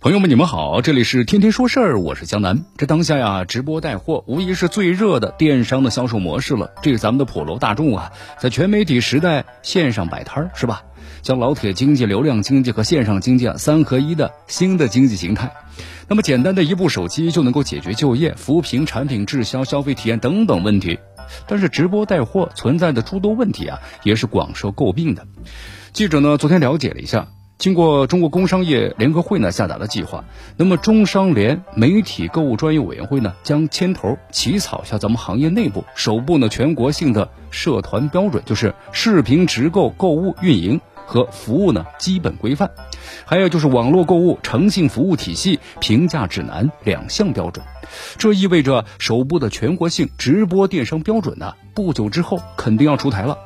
朋友们，你们好，这里是天天说事儿，我是江南。这当下呀，直播带货无疑是最热的电商的销售模式了。这是咱们的普罗大众啊，在全媒体时代，线上摆摊儿是吧？将老铁经济、流量经济和线上经济啊三合一的新的经济形态。那么简单的一部手机就能够解决就业、扶贫、产品滞销、消费体验等等问题。但是直播带货存在的诸多问题啊，也是广受诟病的。记者呢，昨天了解了一下。经过中国工商业联合会呢下达的计划，那么中商联媒体购物专业委员会呢将牵头起草下咱们行业内部首部呢全国性的社团标准，就是视频直购购物运营和服务呢基本规范，还有就是网络购物诚信服务体系评价指南两项标准。这意味着首部的全国性直播电商标准呢不久之后肯定要出台了，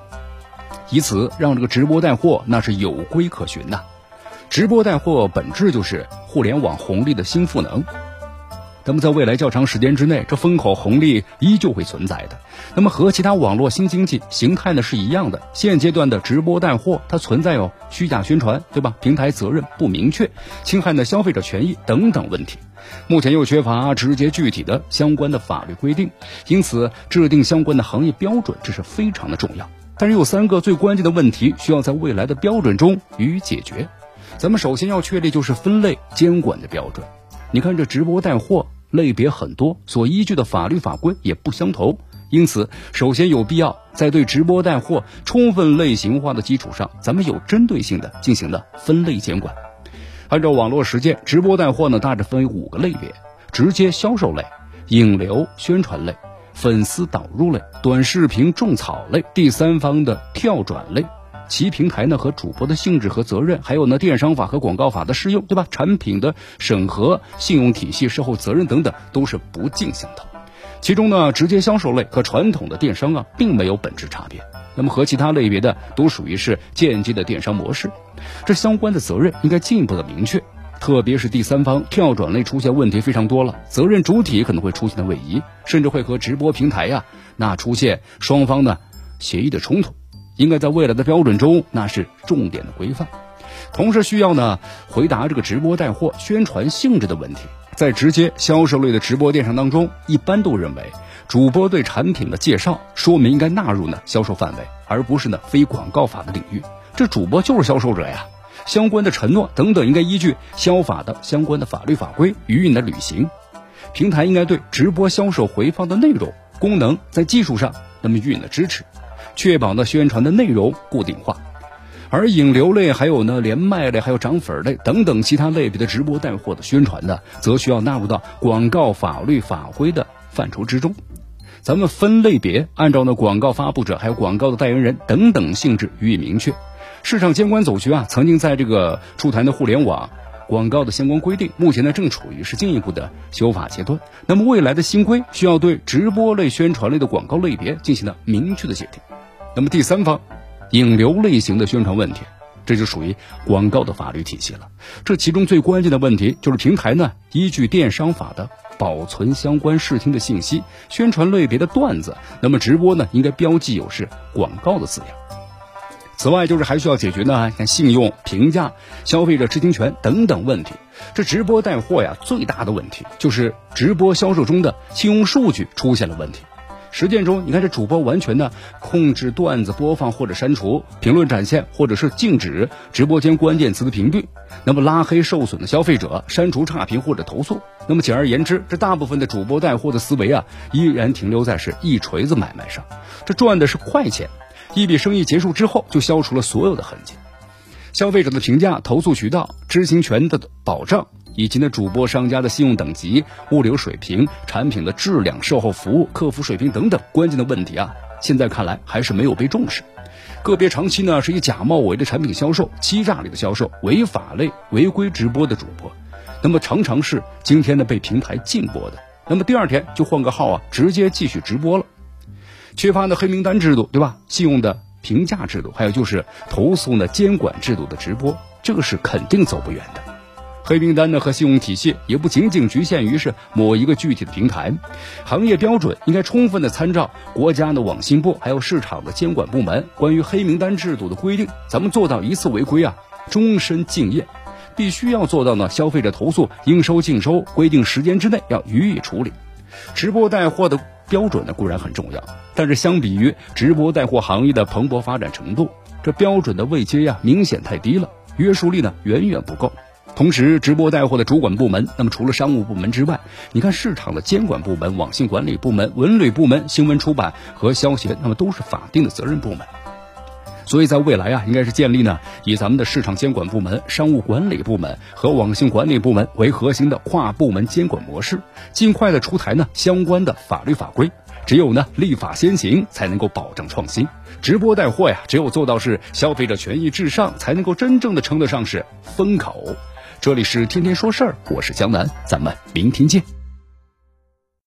以此让这个直播带货那是有规可循呐。直播带货本质就是互联网红利的新赋能，那么在未来较长时间之内，这风口红利依旧会存在的。那么和其他网络新经济形态呢是一样的，现阶段的直播带货它存在有虚假宣传，对吧？平台责任不明确，侵害的消费者权益等等问题。目前又缺乏直接具体的相关的法律规定，因此制定相关的行业标准这是非常的重要。但是有三个最关键的问题需要在未来的标准中予以解决。咱们首先要确立就是分类监管的标准。你看这直播带货类别很多，所依据的法律法规也不相同，因此首先有必要在对直播带货充分类型化的基础上，咱们有针对性的进行的分类监管。按照网络实践，直播带货呢大致分为五个类别：直接销售类、引流宣传类、粉丝导入类、短视频种草类、第三方的跳转类。其平台呢和主播的性质和责任，还有呢电商法和广告法的适用，对吧？产品的审核、信用体系、售后责任等等都是不尽相同。其中呢，直接销售类和传统的电商啊，并没有本质差别。那么和其他类别的都属于是间接的电商模式，这相关的责任应该进一步的明确。特别是第三方跳转类出现问题非常多了，责任主体可能会出现的位移，甚至会和直播平台呀那出现双方呢协议的冲突。应该在未来的标准中，那是重点的规范。同时需要呢回答这个直播带货宣传性质的问题。在直接销售类的直播电商当中，一般都认为主播对产品的介绍说明应该纳入呢销售范围，而不是呢非广告法的领域。这主播就是销售者呀，相关的承诺等等应该依据消法的相关的法律法规予以的履行。平台应该对直播销售回放的内容、功能在技术上那么予以的支持。确保呢宣传的内容固定化，而引流类还有呢连麦类还有涨粉类等等其他类别的直播带货的宣传呢，则需要纳入到广告法律法规的范畴之中。咱们分类别，按照呢广告发布者还有广告的代言人等等性质予以明确。市场监管总局啊曾经在这个出台的互联网广告的相关规定，目前呢正处于是进一步的修法阶段。那么未来的新规需要对直播类宣传类的广告类别进行了明确的界定。那么第三方引流类型的宣传问题，这就属于广告的法律体系了。这其中最关键的问题就是平台呢依据电商法的保存相关视听的信息，宣传类别的段子，那么直播呢应该标记有是广告的字样。此外，就是还需要解决呢像信用评价、消费者知情权等等问题。这直播带货呀，最大的问题就是直播销售中的信用数据出现了问题。实践中，你看这主播完全呢控制段子播放或者删除、评论展现或者是禁止直播间关键词的屏蔽，那么拉黑受损的消费者、删除差评或者投诉。那么简而言之，这大部分的主播带货的思维啊，依然停留在是一锤子买卖上，这赚的是快钱，一笔生意结束之后就消除了所有的痕迹。消费者的评价、投诉渠道、知情权的保障。以及呢，主播商家的信用等级、物流水平、产品的质量、售后服务、客服水平等等关键的问题啊，现在看来还是没有被重视。个别长期呢是以假冒伪劣产品销售、欺诈类的销售、违法类违规直播的主播，那么常常是今天呢被平台禁播的，那么第二天就换个号啊，直接继续直播了。缺乏呢黑名单制度，对吧？信用的评价制度，还有就是投诉呢监管制度的直播。这个是肯定走不远的。黑名单呢和信用体系也不仅仅局限于是某一个具体的平台，行业标准应该充分的参照国家的网信部还有市场的监管部门关于黑名单制度的规定，咱们做到一次违规啊，终身敬业。必须要做到呢，消费者投诉应收尽收，规定时间之内要予以处理。直播带货的标准呢固然很重要，但是相比于直播带货行业的蓬勃发展程度，这标准的位阶呀明显太低了，约束力呢远远不够。同时，直播带货的主管部门，那么除了商务部门之外，你看市场的监管部门、网信管理部门、文旅部门、新闻出版和消协，那么都是法定的责任部门。所以在未来啊，应该是建立呢以咱们的市场监管部门、商务管理部门和网信管理部门为核心的跨部门监管模式，尽快的出台呢相关的法律法规。只有呢立法先行，才能够保障创新。直播带货呀，只有做到是消费者权益至上，才能够真正的称得上是风口。这里是天天说事儿，我是江南，咱们明天见。